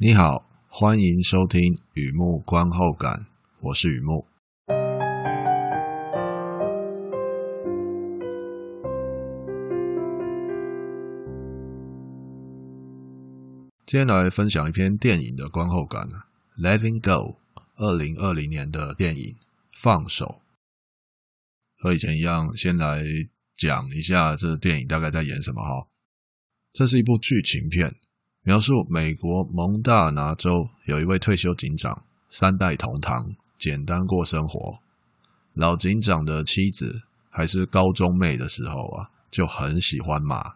你好，欢迎收听雨木观后感，我是雨木。今天来分享一篇电影的观后感，《Letting Go》，二零二零年的电影《放手》。和以前一样，先来讲一下这电影大概在演什么哈。这是一部剧情片。描述美国蒙大拿州有一位退休警长，三代同堂，简单过生活。老警长的妻子还是高中妹的时候啊，就很喜欢马。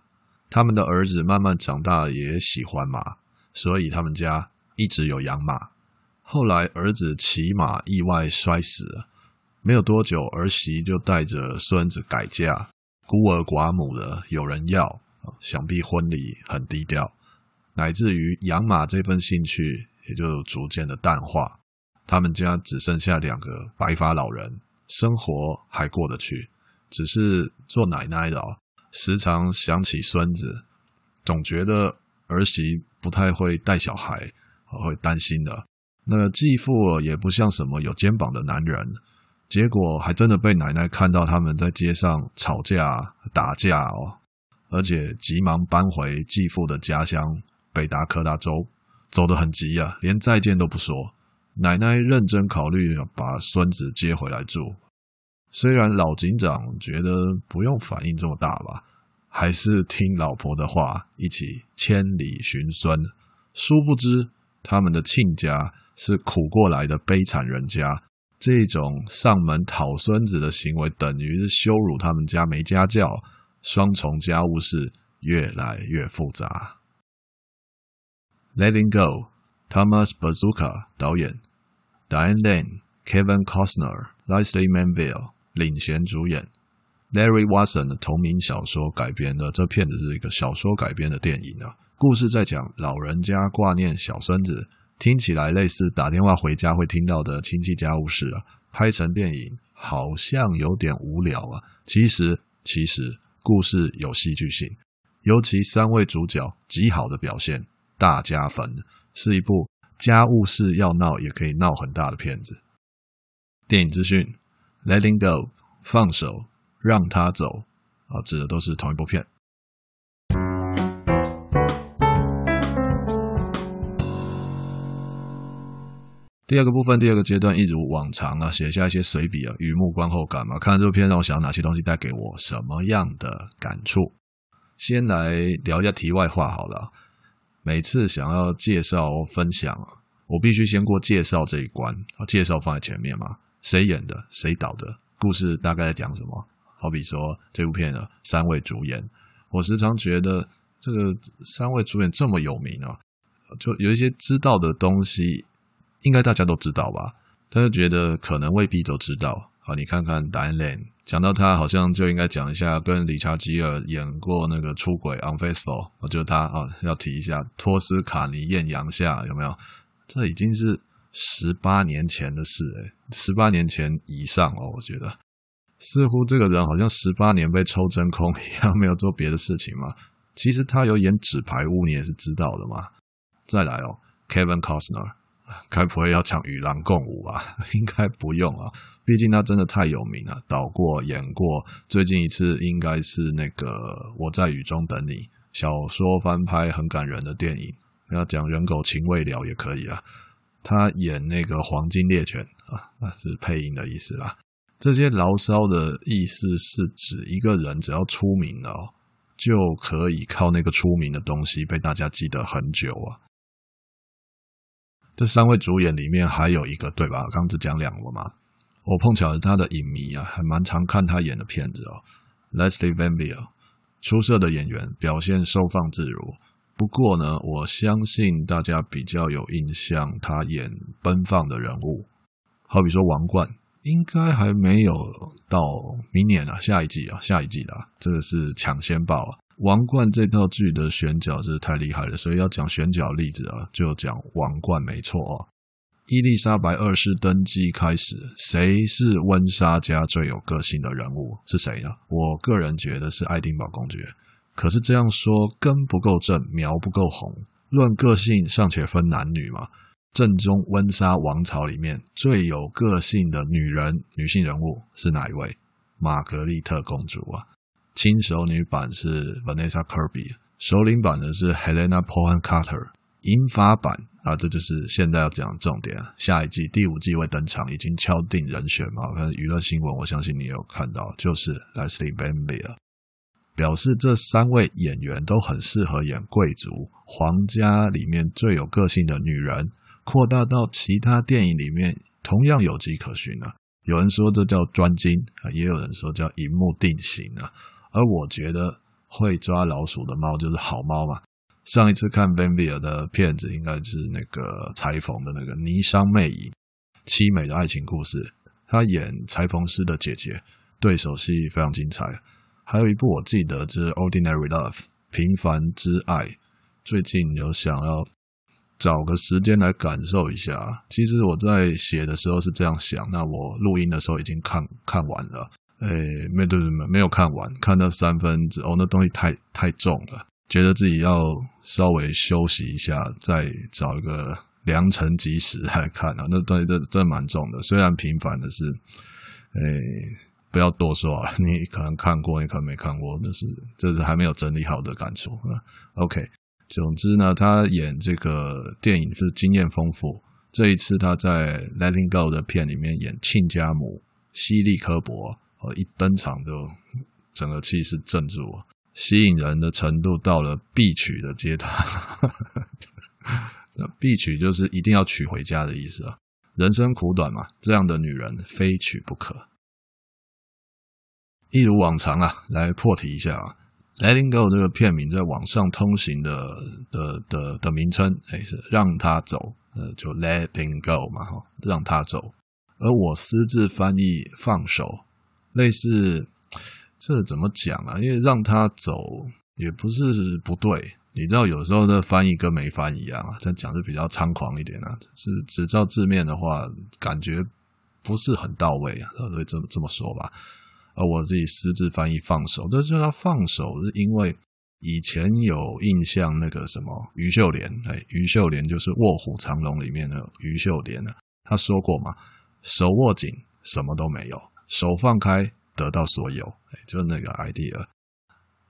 他们的儿子慢慢长大，也喜欢马，所以他们家一直有养马。后来儿子骑马意外摔死了，没有多久，儿媳就带着孙子改嫁，孤儿寡母的有人要，想必婚礼很低调。乃至于养马这份兴趣也就逐渐的淡化，他们家只剩下两个白发老人，生活还过得去。只是做奶奶的哦，时常想起孙子，总觉得儿媳不太会带小孩，会担心的。那个继父也不像什么有肩膀的男人，结果还真的被奶奶看到他们在街上吵架打架哦，而且急忙搬回继父的家乡。北达科达州走得很急啊，连再见都不说。奶奶认真考虑把孙子接回来住，虽然老警长觉得不用反应这么大吧，还是听老婆的话，一起千里寻孙。殊不知他们的亲家是苦过来的悲惨人家，这种上门讨孙子的行为，等于是羞辱他们家没家教，双重家务事越来越复杂。Letting Go，Thomas Bazuka 导演，Diane Lane，Kevin Costner、Leslie Manville 领衔主演，Larry Watson 的同名小说改编的，这片子是一个小说改编的电影啊。故事在讲老人家挂念小孙子，听起来类似打电话回家会听到的亲戚家务事啊。拍成电影好像有点无聊啊。其实，其实故事有戏剧性，尤其三位主角极好的表现。大加分，是一部家务事要闹也可以闹很大的片子。电影资讯：Letting Go，放手，让他走啊，指的都是同一部片。第二个部分，第二个阶段，一如往常啊，写下一些随笔啊，雨木观后感嘛。看了这部片，让我想到哪些东西带给我什么样的感触？先来聊一下题外话好了。每次想要介绍分享，我必须先过介绍这一关，介绍放在前面嘛。谁演的？谁导的？故事大概在讲什么？好比说这部片的三位主演，我时常觉得这个三位主演这么有名啊，就有一些知道的东西，应该大家都知道吧？但是觉得可能未必都知道。好，你看看 Diane Lane，讲到他，好像就应该讲一下跟理查吉尔演过那个出轨 Unfaithful，我觉得他啊要提一下托斯卡尼艳阳下有没有？这已经是十八年前的事诶，十八年前以上哦，我觉得似乎这个人好像十八年被抽真空一样，没有做别的事情嘛。其实他有演纸牌屋，你也是知道的嘛。再来哦，Kevin Costner，该不会要抢与狼共舞吧？应该不用啊。毕竟他真的太有名了，导过、演过，最近一次应该是那个《我在雨中等你》小说翻拍很感人的电影，要讲人狗情未了也可以啊。他演那个黄金猎犬啊，那是配音的意思啦。这些牢骚的意思是指一个人只要出名了，就可以靠那个出名的东西被大家记得很久啊。这三位主演里面还有一个对吧？刚只讲两个嘛。我碰巧是他的影迷啊，还蛮常看他演的片子哦。Leslie Vanville，出色的演员，表现收放自如。不过呢，我相信大家比较有印象，他演奔放的人物，好比说《王冠》，应该还没有到明年啊，下一季啊，下一季的啊，这个是抢先报啊。《王冠》这套剧的选角是太厉害了，所以要讲选角例子啊，就讲《王冠》没错哦。伊丽莎白二世登基开始，谁是温莎家最有个性的人物？是谁呢？我个人觉得是爱丁堡公爵。可是这样说根不够正，苗不够红。论个性尚且分男女嘛。正宗温莎王朝里面最有个性的女人、女性人物是哪一位？玛格丽特公主啊。轻熟女版是 Vanessa Kirby，首领版的是 Helena Bonham Carter。银发版啊，这就是现在要讲的重点。下一季第五季会登场，已经敲定人选嘛。看娱乐新闻，我相信你有看到，就是 Lesley Manville，表示这三位演员都很适合演贵族皇家里面最有个性的女人。扩大到其他电影里面，同样有迹可循啊。有人说这叫专精啊，也有人说叫荧幕定型啊。而我觉得会抓老鼠的猫就是好猫嘛。上一次看 Manville 的片子，应该是那个裁缝的那个《霓裳魅影》，凄美的爱情故事。他演裁缝师的姐姐，对手戏非常精彩。还有一部我记得是《Ordinary Love》平凡之爱。最近有想要找个时间来感受一下。其实我在写的时候是这样想，那我录音的时候已经看看完了。诶，没对没没有看完，看到三分之哦，那东西太太重了。觉得自己要稍微休息一下，再找一个良辰吉时来看啊。那东西真真蛮重的，虽然平凡的是，哎，不要多说啊。你可能看过，你可能没看过，那是这是还没有整理好的感触啊。OK，总之呢，他演这个电影是经验丰富。这一次他在《Letting Go》的片里面演亲家母希利科伯，呃，一登场就整个气势镇住了。吸引人的程度到了必娶的阶段，那必娶就是一定要娶回家的意思啊。人生苦短嘛，这样的女人非娶不可。一如往常啊，来破题一下啊，《Letting Go》这个片名在网上通行的的的的名称，哎，是让他走，那就 Letting Go 嘛，哈，让他走。而我私自翻译放手，类似。这怎么讲啊？因为让他走也不是不对，你知道，有时候的翻译跟没翻译一样啊。这讲就比较猖狂一点啊，只只照字面的话，感觉不是很到位啊，所以这么这么说吧。而我自己私自翻译放手，这就叫放手，是因为以前有印象那个什么余秀莲，哎，余秀莲就是《卧虎藏龙》里面的余秀莲啊，他说过嘛，手握紧什么都没有，手放开。得到所有，哎，就那个 idea。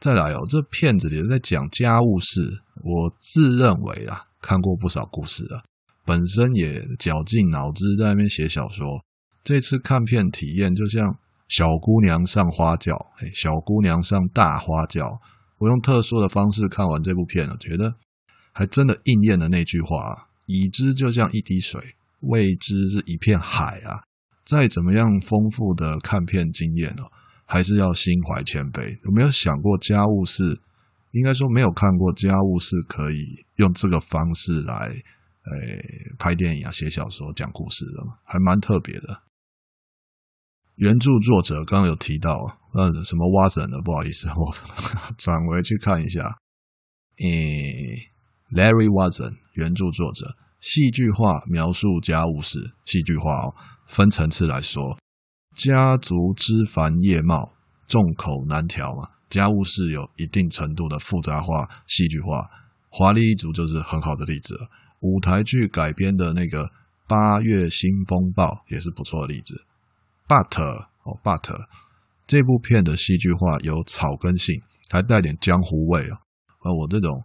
再来哦，这片子里在讲家务事，我自认为啊，看过不少故事啊，本身也绞尽脑汁在那边写小说。这次看片体验就像小姑娘上花轿，哎，小姑娘上大花轿。我用特殊的方式看完这部片，了觉得还真的应验了那句话：已知就像一滴水，未知是一片海啊。再怎么样丰富的看片经验哦，还是要心怀谦卑。有没有想过家务事？应该说没有看过家务事可以用这个方式来，诶、拍电影啊、写小说、讲故事的嘛，还蛮特别的。原著作者刚刚有提到，呃，什么 Wason 的，不好意思，我转回去看一下。诶，Larry Watson，原著作者，戏剧化描述家务事，戏剧化哦。分层次来说，家族枝繁叶茂，众口难调嘛。家务事有一定程度的复杂化、戏剧化，华丽一族就是很好的例子。舞台剧改编的那个《八月新风暴》也是不错的例子。But 哦，But 这部片的戏剧化有草根性，还带点江湖味哦。而我这种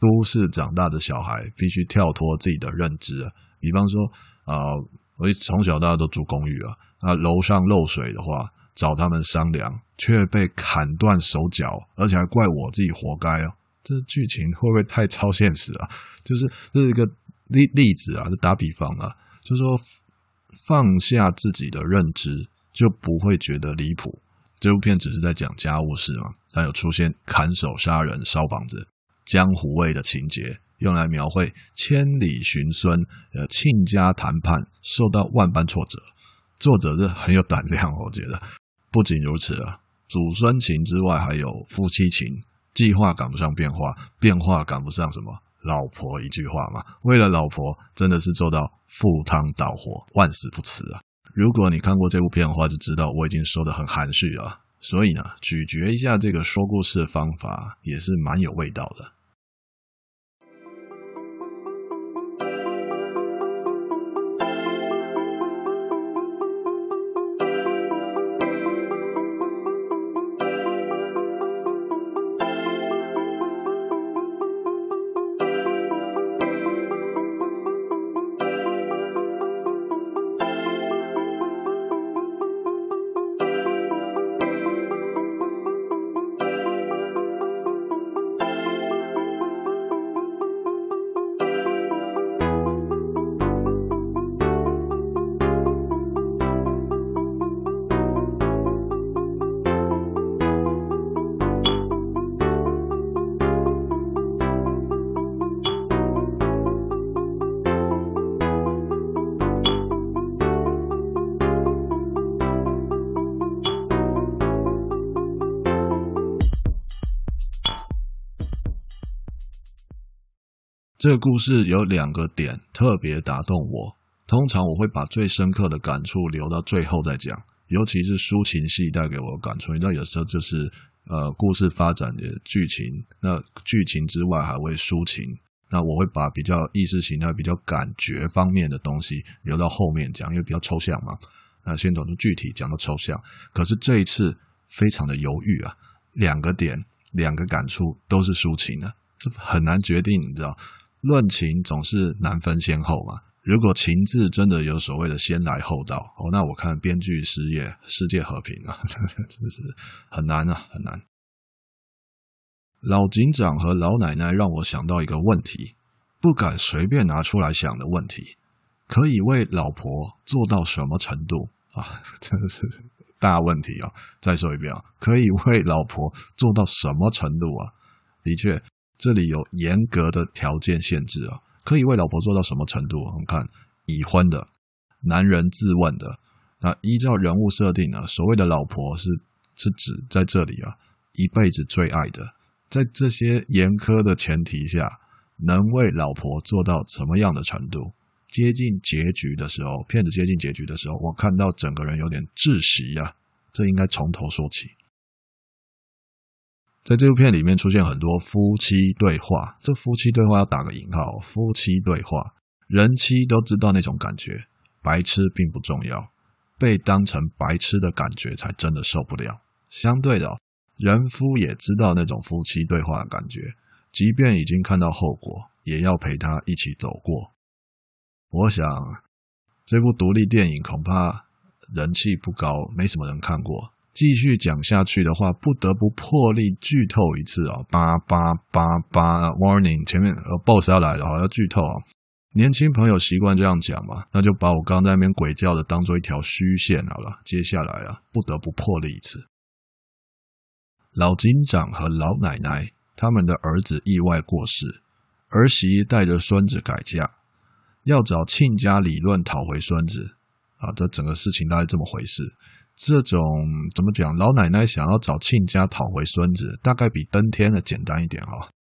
都市长大的小孩，必须跳脱自己的认知。比方说啊。我从小到大都住公寓啊，那楼上漏水的话，找他们商量，却被砍断手脚，而且还怪我自己活该哦。这剧情会不会太超现实啊？就是这是一个例例子啊，就打比方啊，就是说放下自己的认知，就不会觉得离谱。这部片只是在讲家务事嘛，但有出现砍手杀人、烧房子、江湖味的情节。用来描绘千里寻孙，呃，亲家谈判受到万般挫折，作者是很有胆量，我觉得。不仅如此啊，祖孙情之外，还有夫妻情，计划赶不上变化，变化赶不上什么老婆一句话嘛。为了老婆，真的是做到赴汤蹈火，万死不辞啊！如果你看过这部片的话，就知道我已经说的很含蓄了。所以呢，咀嚼一下这个说故事的方法，也是蛮有味道的。这个故事有两个点特别打动我。通常我会把最深刻的感触留到最后再讲，尤其是抒情戏带给我的感触。你知道，有时候就是呃，故事发展的剧情，那剧情之外还会抒情。那我会把比较意识形态、比较感觉方面的东西留到后面讲，因为比较抽象嘛。那先从具体讲到抽象。可是这一次非常的犹豫啊，两个点，两个感触都是抒情的，这很难决定。你知道，论情总是难分先后嘛。如果情字真的有所谓的先来后到哦，那我看编剧失业，世界和平啊，真是很难啊，很难。老警长和老奶奶让我想到一个问题，不敢随便拿出来想的问题，可以为老婆做到什么程度啊？真的是大问题啊！再说一遍啊，可以为老婆做到什么程度啊？的确，这里有严格的条件限制啊。可以为老婆做到什么程度？我们看已婚的男人自问的，那依照人物设定呢？所谓的老婆是是指在这里啊，一辈子最爱的，在这些严苛的前提下，能为老婆做到什么样的程度？接近结局的时候，骗子接近结局的时候，我看到整个人有点窒息呀，这应该从头说起。在这部片里面出现很多夫妻对话，这夫妻对话要打个引号。夫妻对话，人妻都知道那种感觉，白痴并不重要，被当成白痴的感觉才真的受不了。相对的，人夫也知道那种夫妻对话的感觉，即便已经看到后果，也要陪他一起走过。我想，这部独立电影恐怕人气不高，没什么人看过。继续讲下去的话，不得不破例剧透一次哦，八八八八，warning！前面呃，boss 要来了，好要剧透啊！年轻朋友习惯这样讲嘛，那就把我刚刚在那边鬼叫的当做一条虚线好了。接下来啊，不得不破例一次。老警长和老奶奶他们的儿子意外过世，儿媳带着孙子改嫁，要找亲家理论讨回孙子啊！这整个事情大概这么回事。这种怎么讲？老奶奶想要找亲家讨回孙子，大概比登天的简单一点哦。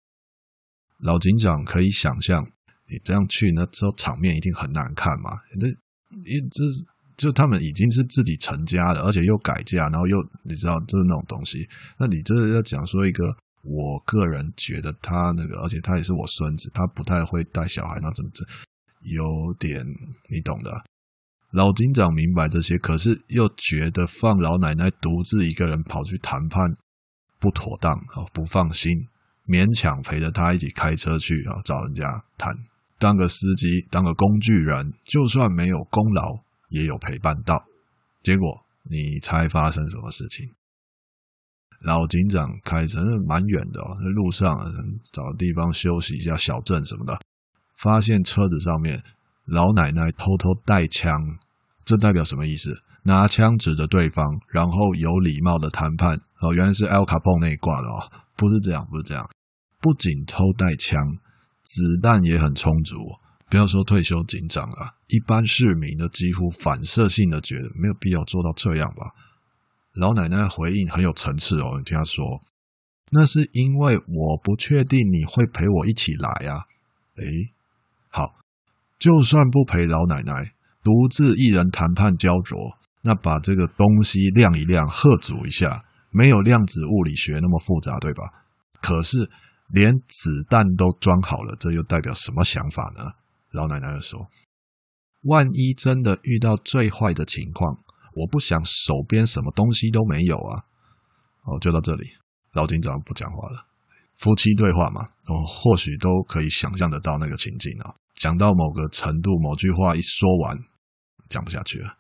老警长可以想象，你这样去呢，之后场面一定很难看嘛。这一这是就他们已经是自己成家了，而且又改嫁，然后又你知道就是那种东西。那你这要讲说一个，我个人觉得他那个，而且他也是我孙子，他不太会带小孩，那怎么这有点你懂的。老警长明白这些，可是又觉得放老奶奶独自一个人跑去谈判不妥当啊，不放心，勉强陪着她一起开车去啊，找人家谈，当个司机，当个工具人，就算没有功劳，也有陪伴到。结果你猜发生什么事情？老警长开车蛮远的哦，路上找地方休息一下，小镇什么的，发现车子上面老奶奶偷偷带枪。这代表什么意思？拿枪指着对方，然后有礼貌的谈判。哦，原来是 Al Capone 那一挂的哦，不是这样，不是这样。不仅偷带枪，子弹也很充足。不要说退休警长了，一般市民都几乎反射性的觉得没有必要做到这样吧。老奶奶回应很有层次哦，你听她说，那是因为我不确定你会陪我一起来啊。诶，好，就算不陪老奶奶。独自一人谈判焦灼，那把这个东西晾一晾，喝煮一下，没有量子物理学那么复杂，对吧？可是连子弹都装好了，这又代表什么想法呢？老奶奶又说：“万一真的遇到最坏的情况，我不想手边什么东西都没有啊。”哦，就到这里，老警长不讲话了。夫妻对话嘛，哦，或许都可以想象得到那个情境啊。讲到某个程度，某句话一说完。讲不下去了。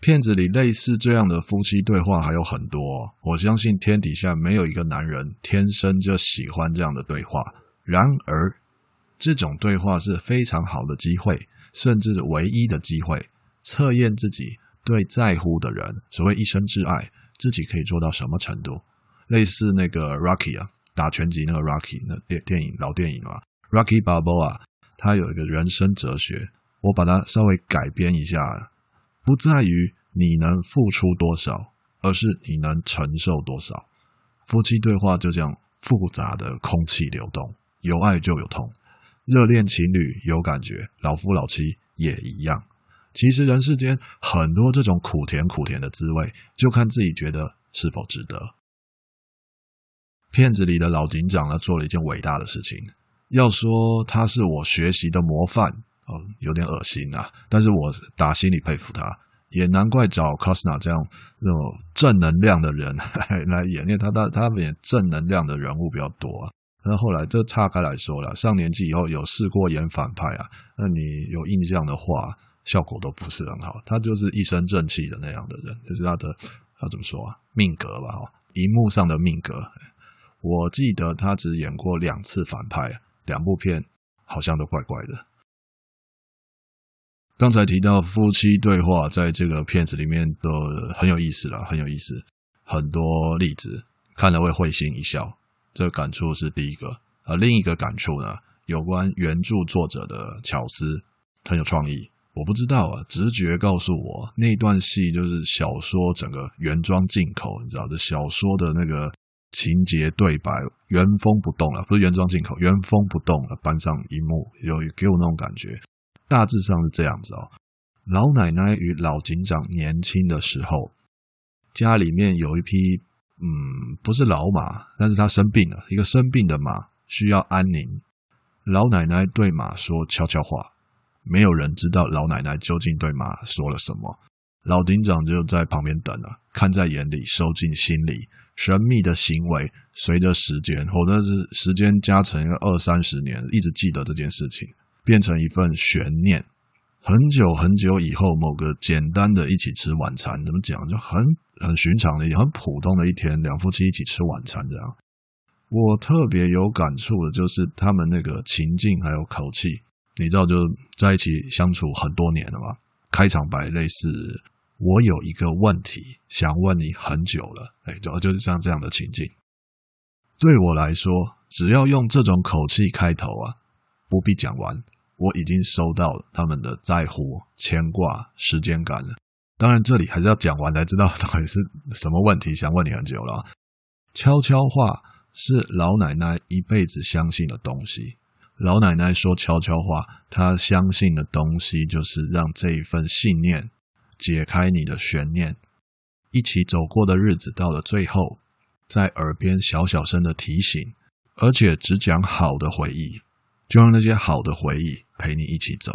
片子里类似这样的夫妻对话还有很多，我相信天底下没有一个男人天生就喜欢这样的对话。然而，这种对话是非常好的机会，甚至唯一的机会，测验自己对在乎的人，所谓一生之爱，自己可以做到什么程度。类似那个 Rocky 啊，打拳击那个 Rocky，那电电影老电影啊，Rocky Balboa，他有一个人生哲学。我把它稍微改编一下，不在于你能付出多少，而是你能承受多少。夫妻对话就这样复杂的空气流动，有爱就有痛，热恋情侣有感觉，老夫老妻也一样。其实人世间很多这种苦甜苦甜的滋味，就看自己觉得是否值得。片子里的老警长呢，做了一件伟大的事情。要说他是我学习的模范，哦，有点恶心啊。但是我打心里佩服他，也难怪找 c o s n a 这样那种正能量的人 来演，因为他他他演正能量的人物比较多啊。那后来这岔开来说了，上年纪以后有试过演反派啊，那你有印象的话，效果都不是很好。他就是一身正气的那样的人，就是他的他怎么说啊？命格吧，哦，荧幕上的命格。我记得他只演过两次反派，两部片好像都怪怪的。刚才提到夫妻对话，在这个片子里面都很有意思了，很有意思，很多例子看了会会心一笑，这个感触是第一个。而另一个感触呢，有关原著作者的巧思，很有创意。我不知道啊，直觉告诉我那段戏就是小说整个原装进口，你知道这小说的那个。情节对白原封不动了，不是原装进口，原封不动了搬上荧幕，有给我那种感觉。大致上是这样子哦。老奶奶与老警长年轻的时候，家里面有一匹嗯，不是老马，但是他生病了，一个生病的马需要安宁。老奶奶对马说悄悄话，没有人知道老奶奶究竟对马说了什么。老警长就在旁边等了，看在眼里，收进心里。神秘的行为，随着时间，或者是时间加成一个二三十年，一直记得这件事情，变成一份悬念。很久很久以后，某个简单的一起吃晚餐，怎么讲，就很很寻常的，也很普通的一天，两夫妻一起吃晚餐这样。我特别有感触的就是他们那个情境还有口气，你知道，就在一起相处很多年了嘛。开场白类似。我有一个问题想问你很久了，哎，就就是像这样的情境。对我来说，只要用这种口气开头啊，不必讲完，我已经收到了他们的在乎、牵挂、时间感了。当然，这里还是要讲完才知道到底是什么问题想问你很久了。悄悄话是老奶奶一辈子相信的东西。老奶奶说悄悄话，她相信的东西就是让这一份信念。解开你的悬念，一起走过的日子到了最后，在耳边小小声的提醒，而且只讲好的回忆，就让那些好的回忆陪你一起走，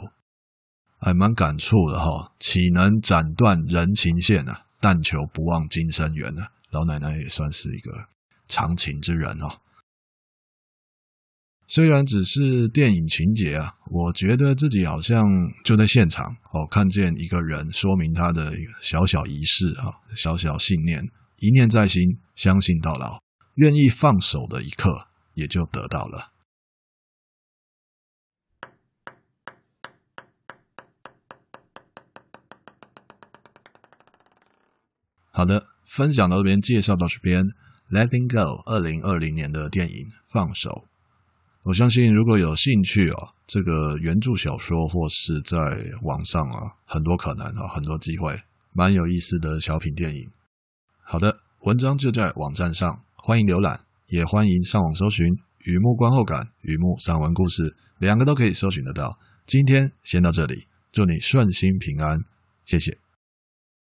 还蛮感触的哈。岂能斩断人情线啊？但求不忘今生缘啊！老奶奶也算是一个长情之人哦。虽然只是电影情节啊，我觉得自己好像就在现场哦，看见一个人说明他的小小仪式啊，小小信念，一念在心，相信到老，愿意放手的一刻，也就得到了。好的，分享到这边，介绍到这边，《Letting Go》二零二零年的电影《放手》。我相信，如果有兴趣啊，这个原著小说或是在网上啊，很多可能啊，很多机会，蛮有意思的小品电影。好的，文章就在网站上，欢迎浏览，也欢迎上网搜寻《雨幕观后感》《雨幕散文故事》，两个都可以搜寻得到。今天先到这里，祝你顺心平安，谢谢。